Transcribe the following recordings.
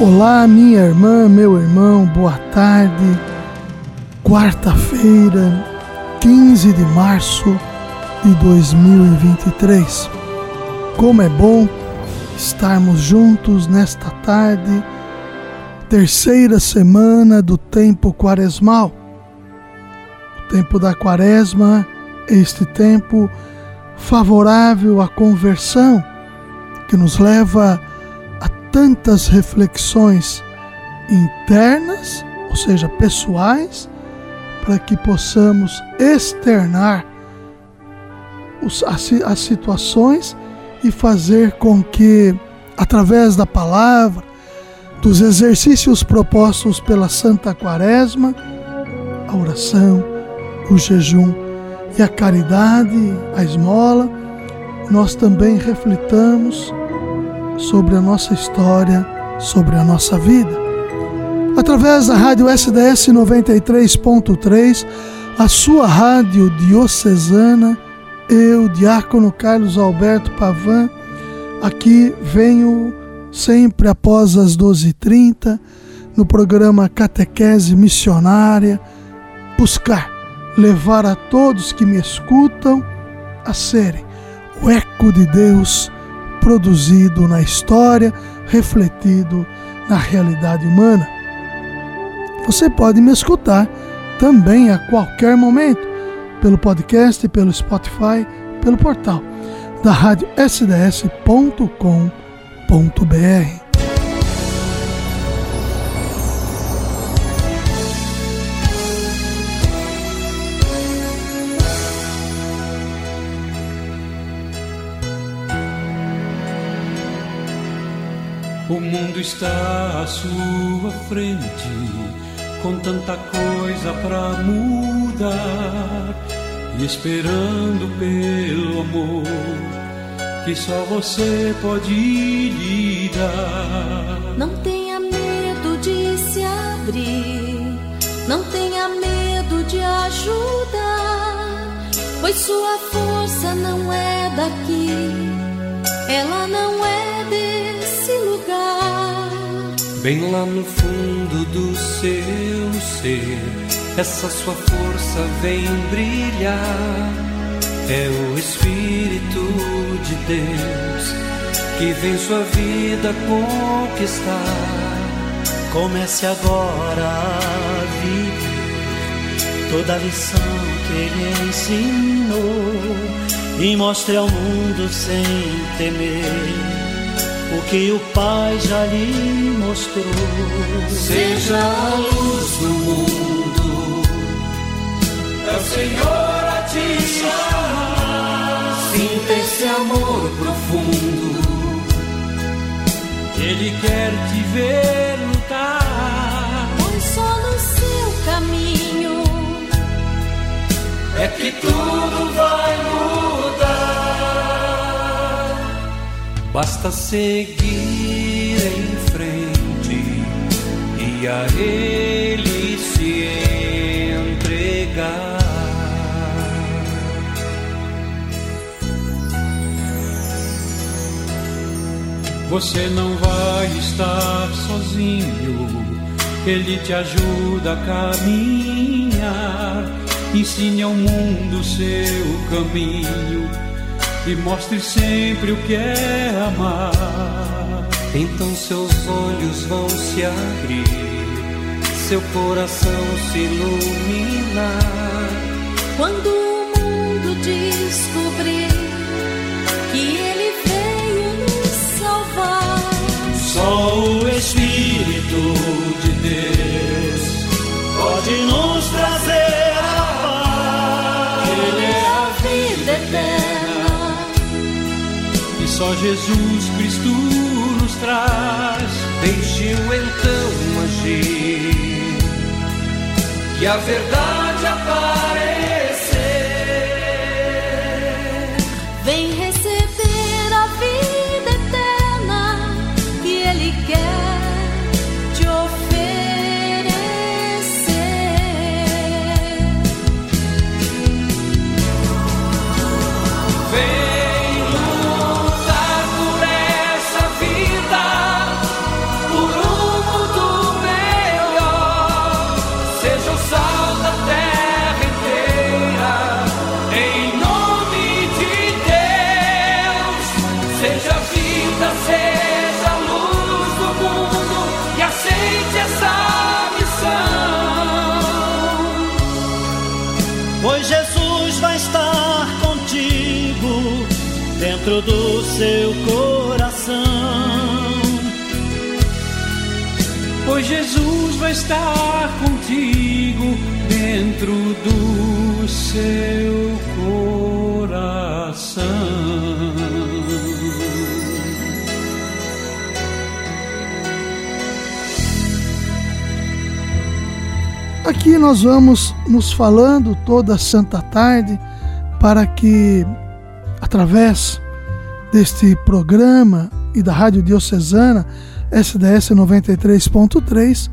Olá, minha irmã, meu irmão, boa tarde. Quarta-feira, 15 de março de 2023. Como é bom estarmos juntos nesta tarde, terceira semana do tempo quaresmal. O tempo da quaresma este tempo favorável à conversão, que nos leva a tantas reflexões internas, ou seja, pessoais, para que possamos externar as, situações e fazer com que, através da palavra, dos exercícios propostos pela Santa Quaresma, a oração, o jejum e a caridade, a esmola, nós também reflitamos sobre a nossa história, sobre a nossa vida. Através da rádio SDS 93.3, a sua rádio diocesana, eu, diácono Carlos Alberto Pavan, aqui venho sempre após as 12h30, no programa Catequese Missionária, buscar levar a todos que me escutam a serem o eco de Deus produzido na história, refletido na realidade humana. Você pode me escutar também a qualquer momento, pelo podcast, pelo Spotify, pelo portal da rádio sds.com.br. O mundo está à sua frente, com tanta coisa para mudar, e esperando pelo amor que só você pode lhe dar. Não tenha medo de se abrir, não tenha medo de ajudar, pois sua força não é daqui, ela não é dele Bem lá no fundo do seu ser, essa sua força vem brilhar. É o Espírito de Deus que vem sua vida conquistar. Comece agora a viver toda a lição que ele ensinou e mostre ao mundo sem temer o que o Pai já lhe mostrou. Seja a luz do mundo, é o Senhor a te chamar. Sinta esse amor profundo, Ele quer te ver lutar. Pois só no seu caminho é que tudo Basta seguir em frente e a Ele se entregar. Você não vai estar sozinho, Ele te ajuda a caminhar. Ensine ao mundo seu caminho e mostre sempre o que é amar. Então seus olhos vão se abrir, seu coração se iluminar. Quando o mundo descobrir que Ele veio nos salvar, só o Espírito só Jesus Cristo nos traz. Deixe-o então agir e a verdade aparecer. Do seu coração. Pois Jesus vai estar contigo dentro do seu coração. Aqui nós vamos nos falando toda santa tarde para que, através deste programa e da Rádio Diocesana SDS 93.3,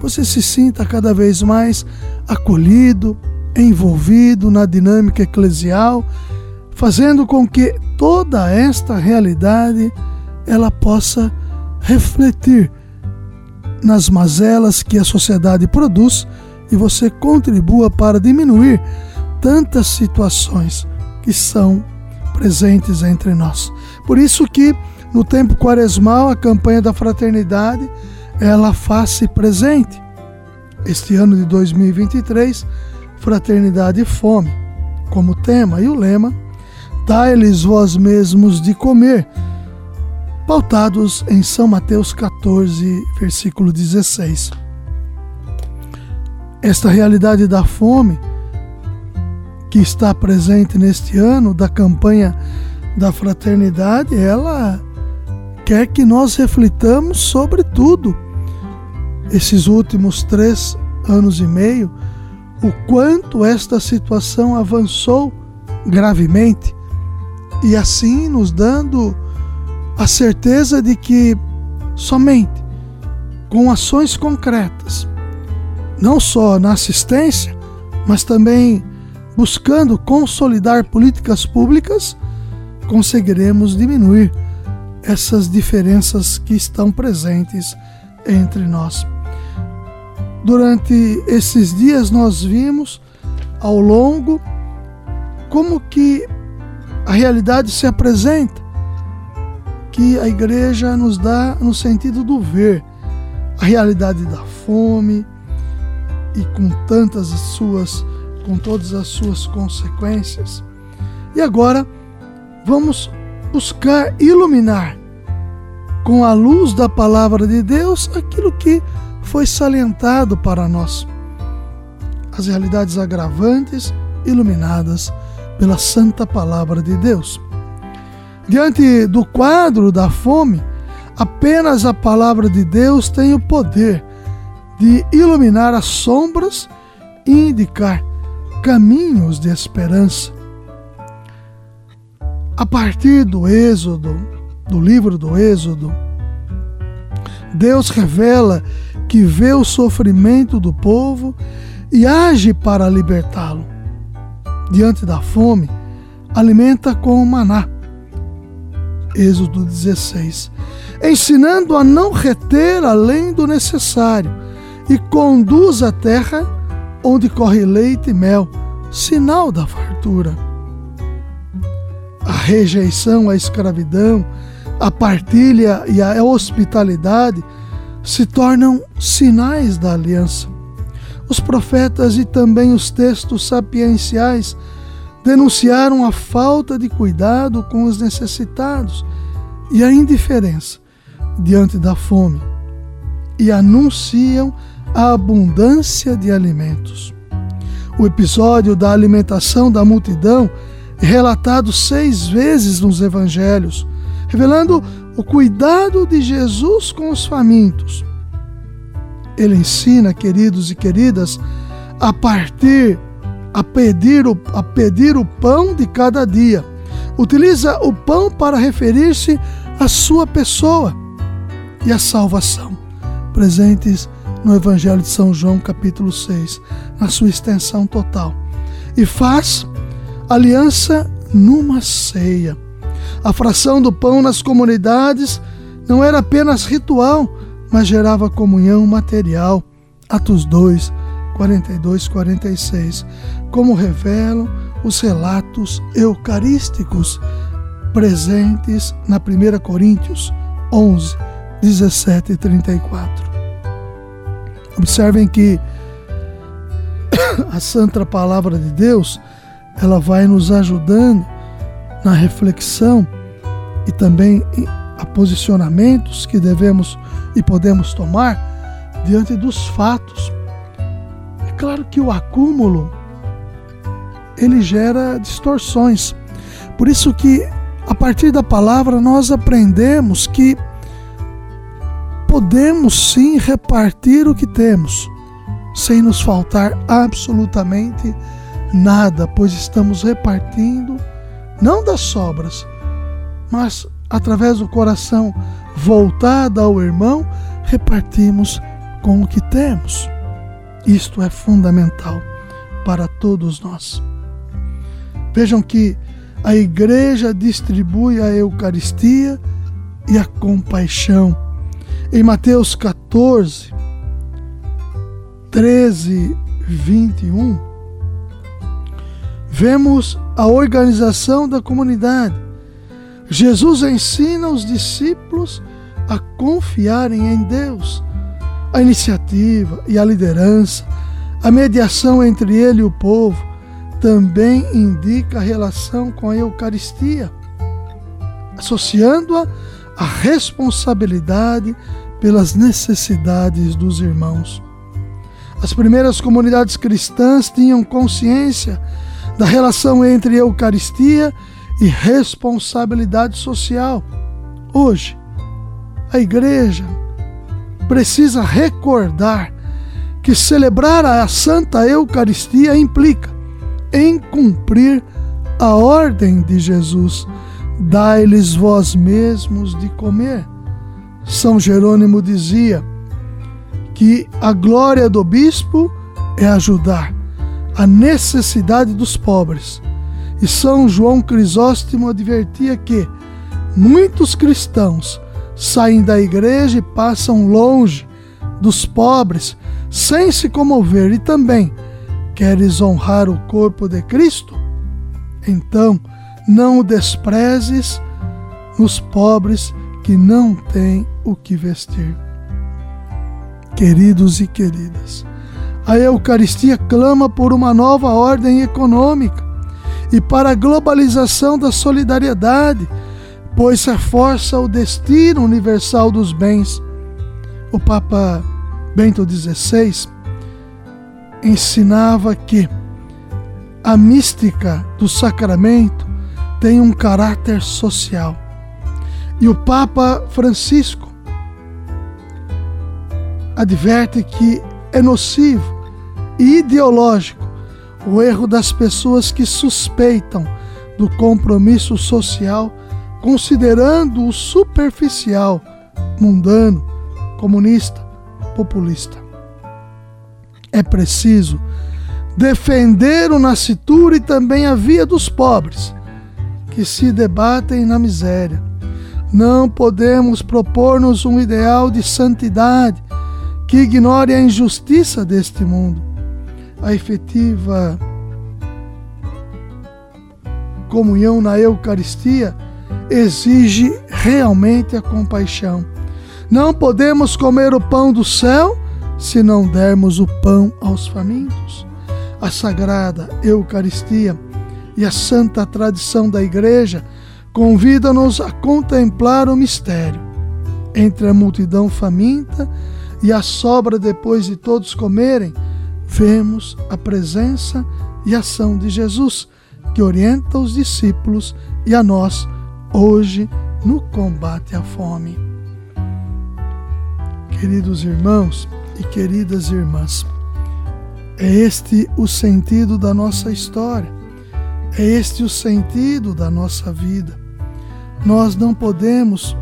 você se sinta cada vez mais acolhido, envolvido na dinâmica eclesial, fazendo com que toda esta realidade ela possa refletir nas mazelas que a sociedade produz e você contribua para diminuir tantas situações que são presentes entre nós. Por isso que no tempo quaresmal a campanha da fraternidade ela faz-se presente. Este ano de 2023, fraternidade e fome como tema e o lema Dai-lhes vós mesmos de comer, pautados em São Mateus 14, versículo 16. Esta realidade da fome que está presente neste ano da campanha da fraternidade, ela quer que nós reflitamos sobre tudo. Esses últimos três anos e meio, o quanto esta situação avançou gravemente e assim nos dando a certeza de que somente com ações concretas, não só na assistência, mas também buscando consolidar políticas públicas, conseguiremos diminuir essas diferenças que estão presentes entre nós. Durante esses dias nós vimos ao longo como que a realidade se apresenta, que a igreja nos dá no sentido do ver, a realidade da fome e com tantas suas, com todas as suas consequências. E agora vamos buscar iluminar com a luz da palavra de Deus aquilo que foi salientado para nós. As realidades agravantes iluminadas pela santa palavra de Deus. Diante do quadro da fome, apenas a palavra de Deus tem o poder de iluminar as sombras e indicar caminhos de esperança. A partir do Êxodo, do livro do Êxodo, Deus revela que vê o sofrimento do povo e age para libertá-lo. Diante da fome, alimenta com o maná. Êxodo 16. Ensinando a não reter além do necessário e conduz a terra onde corre leite e mel, sinal da fartura. A rejeição à escravidão, a partilha e a hospitalidade se tornam sinais da aliança. Os profetas e também os textos sapienciais denunciaram a falta de cuidado com os necessitados e a indiferença diante da fome e anunciam a abundância de alimentos. O episódio da alimentação da multidão é relatado seis vezes nos evangelhos, revelando o cuidado de Jesus com os famintos. Ele ensina, queridos e queridas, a partir a pedir o, a pedir o pão de cada dia. Utiliza o pão para referir-se à sua pessoa e à salvação, presentes no Evangelho de São João, capítulo 6, na sua extensão total. E faz aliança numa ceia. A fração do pão nas comunidades não era apenas ritual, mas gerava comunhão material. Atos 2, 42, 46, como revelam os relatos eucarísticos presentes na 1 Coríntios 11, 17 e 34. Observem que a santa palavra de Deus, ela vai nos ajudando na reflexão e também a posicionamentos que devemos e podemos tomar diante dos fatos claro que o acúmulo ele gera distorções. Por isso que a partir da palavra nós aprendemos que podemos sim repartir o que temos, sem nos faltar absolutamente nada, pois estamos repartindo não das sobras, mas através do coração voltado ao irmão, repartimos com o que temos. Isto é fundamental para todos nós. Vejam que a igreja distribui a Eucaristia e a compaixão. Em Mateus 14, 13, 21, vemos a organização da comunidade. Jesus ensina os discípulos a confiarem em Deus a iniciativa e a liderança, a mediação entre ele e o povo, também indica a relação com a Eucaristia, associando-a à responsabilidade pelas necessidades dos irmãos. As primeiras comunidades cristãs tinham consciência da relação entre Eucaristia e responsabilidade social. Hoje, a Igreja precisa recordar que celebrar a Santa Eucaristia implica em cumprir a ordem de Jesus: dai-lhes vós mesmos de comer. São Jerônimo dizia que a glória do bispo é ajudar a necessidade dos pobres. E São João Crisóstomo advertia que muitos cristãos saem da igreja e passam longe dos pobres sem se comover e também queres honrar o corpo de Cristo? Então não o desprezes nos pobres que não têm o que vestir. Queridos e queridas, a Eucaristia clama por uma nova ordem econômica e para a globalização da solidariedade pois reforça o destino universal dos bens. O Papa Bento XVI ensinava que a mística do sacramento tem um caráter social. E o Papa Francisco adverte que é nocivo e ideológico o erro das pessoas que suspeitam do compromisso social considerando o superficial, mundano, comunista, populista. É preciso defender o nascituro e também a via dos pobres, que se debatem na miséria. Não podemos propor-nos um ideal de santidade que ignore a injustiça deste mundo. A efetiva comunhão na Eucaristia exige realmente a compaixão. Não podemos comer o pão do céu se não dermos o pão aos famintos. A sagrada Eucaristia e a santa tradição da Igreja convidam-nos a contemplar o mistério. Entre a multidão faminta e a sobra depois de todos comerem, vemos a presença e ação de Jesus, que orienta os discípulos e a nós hoje no combate à fome. Queridos irmãos e queridas irmãs, É este o sentido da nossa história. É este o sentido da nossa vida. Nós não podemos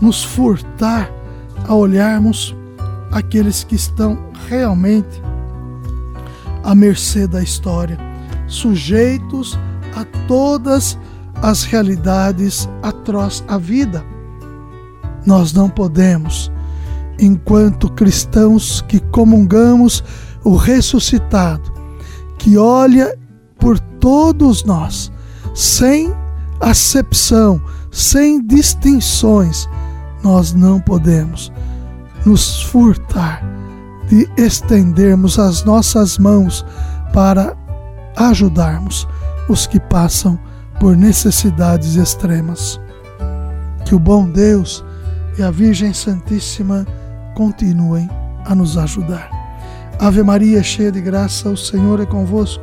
nos furtar a olharmos aqueles que estão realmente à mercê da história, sujeitos a todas as realidades atroz à vida. Nós não podemos, enquanto cristãos que comungamos o ressuscitado, que olha por todos nós, sem acepção, sem distinções, nós não podemos nos furtar de estendermos as nossas mãos para ajudarmos os que passam por necessidades extremas. Que o bom Deus e a Virgem Santíssima continuem a nos ajudar. Ave Maria, cheia de graça, o Senhor é convosco.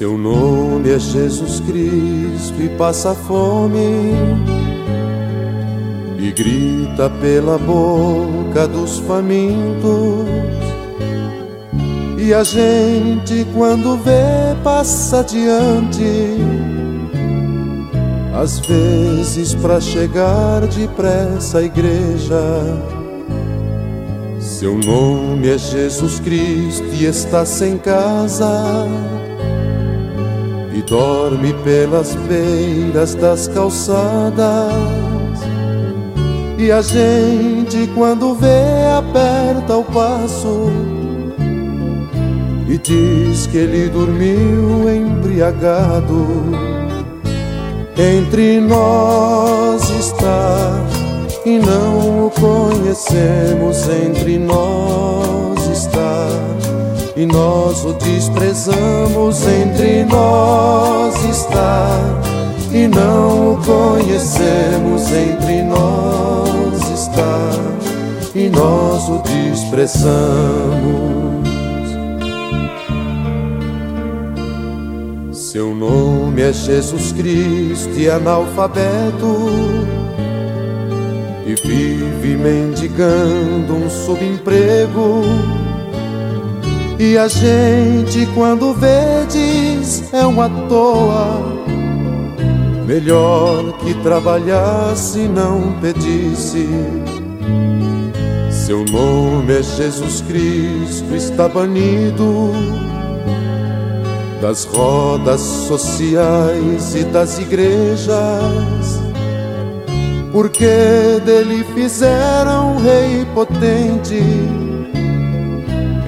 Seu nome é Jesus Cristo e passa fome e grita pela boca dos famintos. E a gente, quando vê, passa adiante. Às vezes, para chegar depressa à igreja. Seu nome é Jesus Cristo e está sem casa dorme pelas beiras das calçadas. E a gente, quando vê, aperta o passo e diz que ele dormiu embriagado. Entre nós está e não o conhecemos, entre nós está e nós o desprezamos, entre nós está, e não o conhecemos, entre nós está, e nós o desprezamos. Seu nome é Jesus Cristo e analfabeto, e vive mendigando um subemprego e a gente quando vê diz é uma toa. Melhor que trabalhasse não pedisse. Seu nome é Jesus Cristo, está banido Das rodas sociais e das igrejas. Porque dele fizeram um rei potente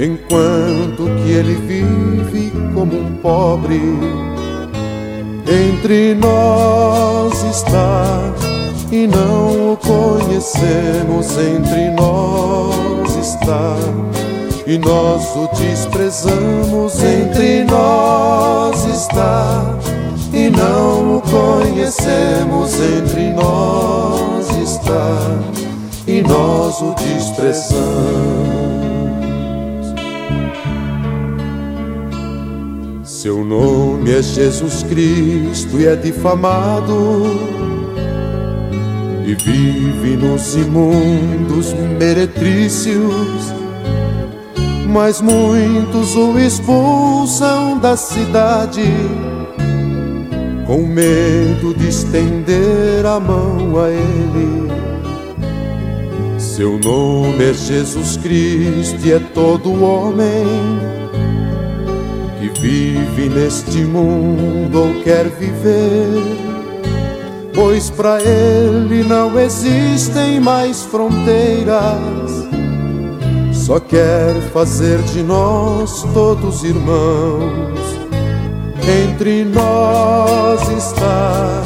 enquanto que ele vive como um pobre. Entre nós está e não o conhecemos, entre nós está e nós o desprezamos, entre nós está e não o conhecemos, entre nós está e nós o desprezamos. Seu nome é Jesus Cristo e é difamado e vive nos imundos meretrícios. Mas muitos o expulsam da cidade com medo de estender a mão a ele. Seu nome é Jesus Cristo e é todo homem vive neste mundo ou quer viver, pois para ele não existem mais fronteiras. Só quer fazer de nós todos irmãos. Entre nós está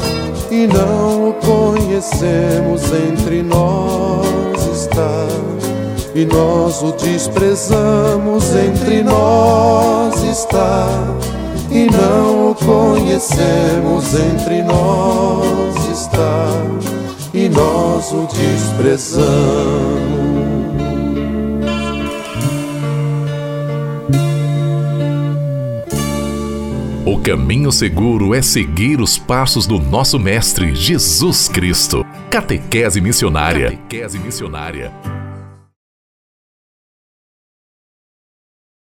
e não o conhecemos. Entre nós está e nós o desprezamos, entre nós está e não o conhecemos, entre nós está e nós o desprezamos. O caminho seguro é seguir os passos do nosso Mestre Jesus Cristo. Catequese Missionária. Catequese Missionária